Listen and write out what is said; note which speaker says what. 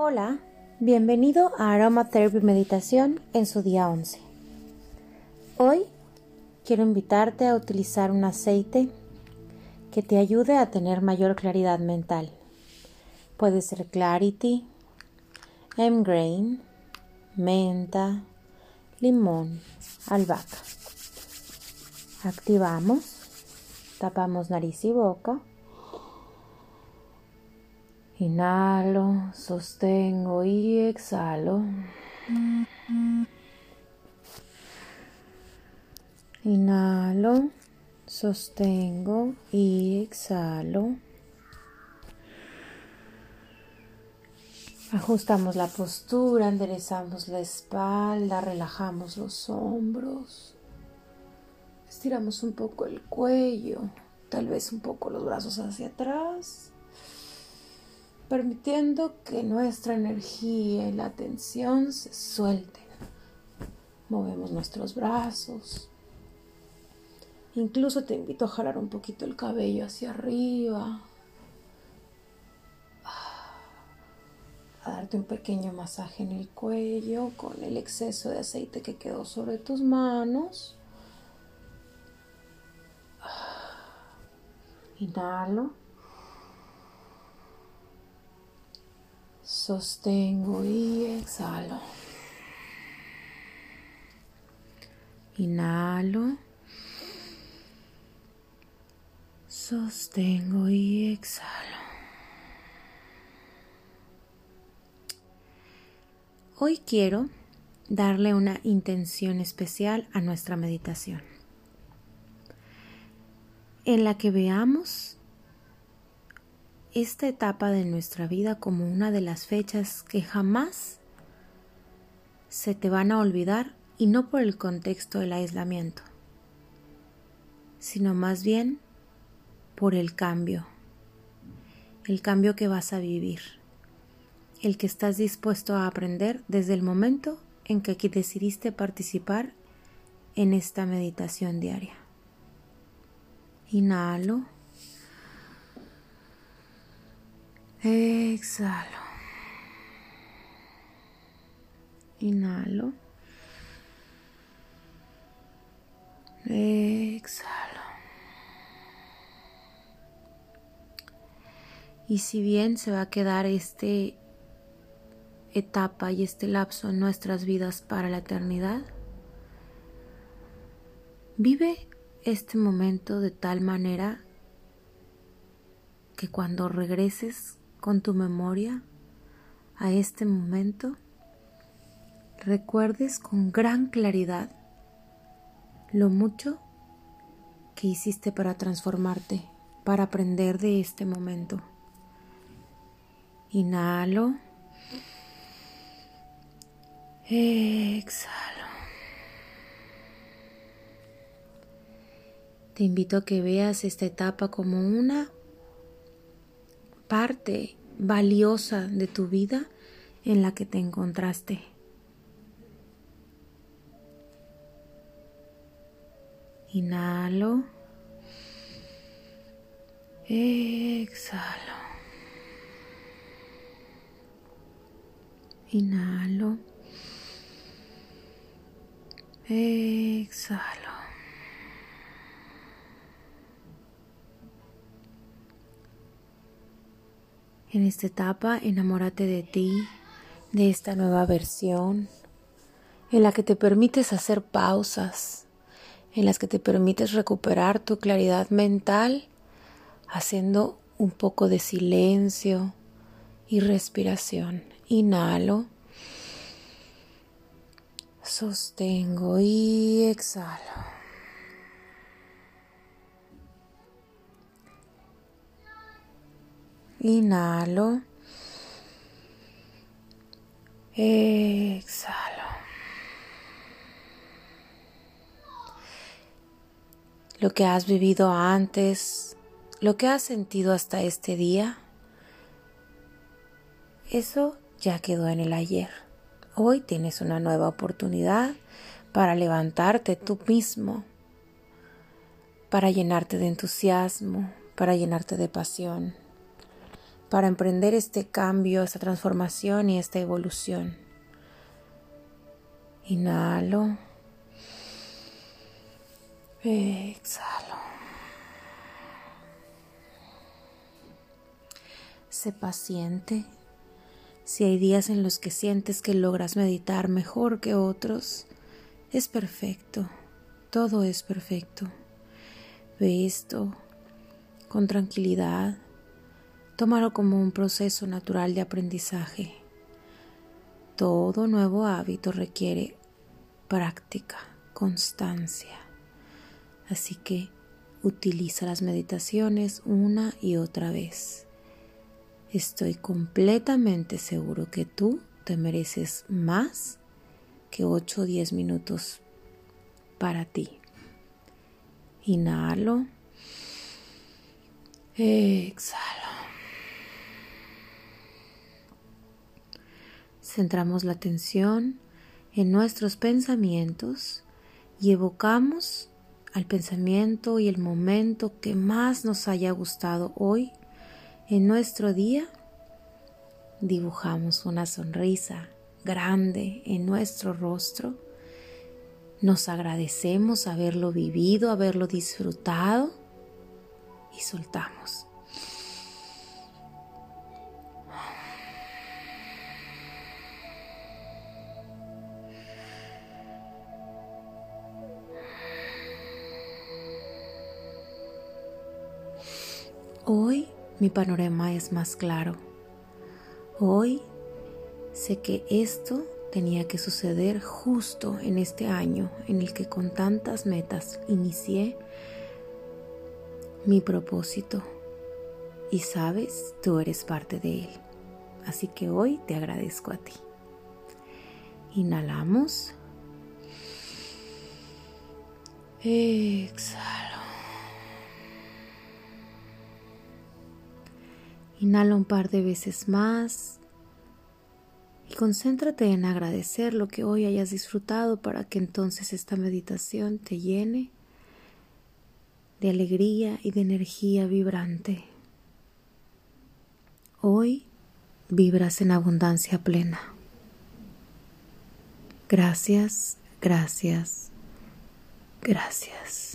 Speaker 1: Hola, bienvenido a Aromatherapy Meditación en su día 11. Hoy quiero invitarte a utilizar un aceite que te ayude a tener mayor claridad mental. Puede ser Clarity, M-Grain, menta, limón, albahaca. Activamos, tapamos nariz y boca. Inhalo, sostengo y exhalo. Inhalo, sostengo y exhalo. Ajustamos la postura, enderezamos la espalda, relajamos los hombros. Estiramos un poco el cuello, tal vez un poco los brazos hacia atrás, permitiendo que nuestra energía y la tensión se suelten. Movemos nuestros brazos. Incluso te invito a jalar un poquito el cabello hacia arriba, darte un pequeño masaje en el cuello con el exceso de aceite que quedó sobre tus manos. Inhalo. Sostengo y exhalo. Inhalo. Sostengo y exhalo. Hoy quiero darle una intención especial a nuestra meditación, en la que veamos esta etapa de nuestra vida como una de las fechas que jamás se te van a olvidar y no por el contexto del aislamiento, sino más bien por el cambio, el cambio que vas a vivir el que estás dispuesto a aprender desde el momento en que aquí decidiste participar en esta meditación diaria. Inhalo. Exhalo. Inhalo. Exhalo. Y si bien se va a quedar este etapa y este lapso en nuestras vidas para la eternidad, vive este momento de tal manera que cuando regreses con tu memoria a este momento, recuerdes con gran claridad lo mucho que hiciste para transformarte, para aprender de este momento. Inhalo. Exhalo. Te invito a que veas esta etapa como una parte valiosa de tu vida en la que te encontraste. Inhalo. Exhalo. Inhalo. Exhalo. En esta etapa, enamórate de ti, de esta nueva versión, en la que te permites hacer pausas, en las que te permites recuperar tu claridad mental, haciendo un poco de silencio y respiración. Inhalo. Sostengo y exhalo. Inhalo. Exhalo. Lo que has vivido antes, lo que has sentido hasta este día, eso ya quedó en el ayer. Hoy tienes una nueva oportunidad para levantarte tú mismo, para llenarte de entusiasmo, para llenarte de pasión, para emprender este cambio, esta transformación y esta evolución. Inhalo. Exhalo. Sé paciente. Si hay días en los que sientes que logras meditar mejor que otros, es perfecto. Todo es perfecto. Ve esto con tranquilidad Tómalo como un proceso natural de aprendizaje. Todo nuevo hábito requiere práctica, constancia. Así que utiliza las meditaciones una y otra vez. Estoy completamente seguro que tú te mereces más que 8 o 10 minutos para ti. Inhalo. Exhalo. Centramos la atención en nuestros pensamientos y evocamos al pensamiento y el momento que más nos haya gustado hoy en nuestro día. Dibujamos una sonrisa grande en nuestro rostro. Nos agradecemos haberlo vivido, haberlo disfrutado y soltamos. Hoy mi panorama es más claro. Hoy sé que esto tenía que suceder justo en este año en el que con tantas metas inicié mi propósito. Y sabes, tú eres parte de él. Así que hoy te agradezco a ti. Inhalamos. Exhala. Inhala un par de veces más y concéntrate en agradecer lo que hoy hayas disfrutado para que entonces esta meditación te llene de alegría y de energía vibrante. Hoy vibras en abundancia plena. Gracias, gracias, gracias.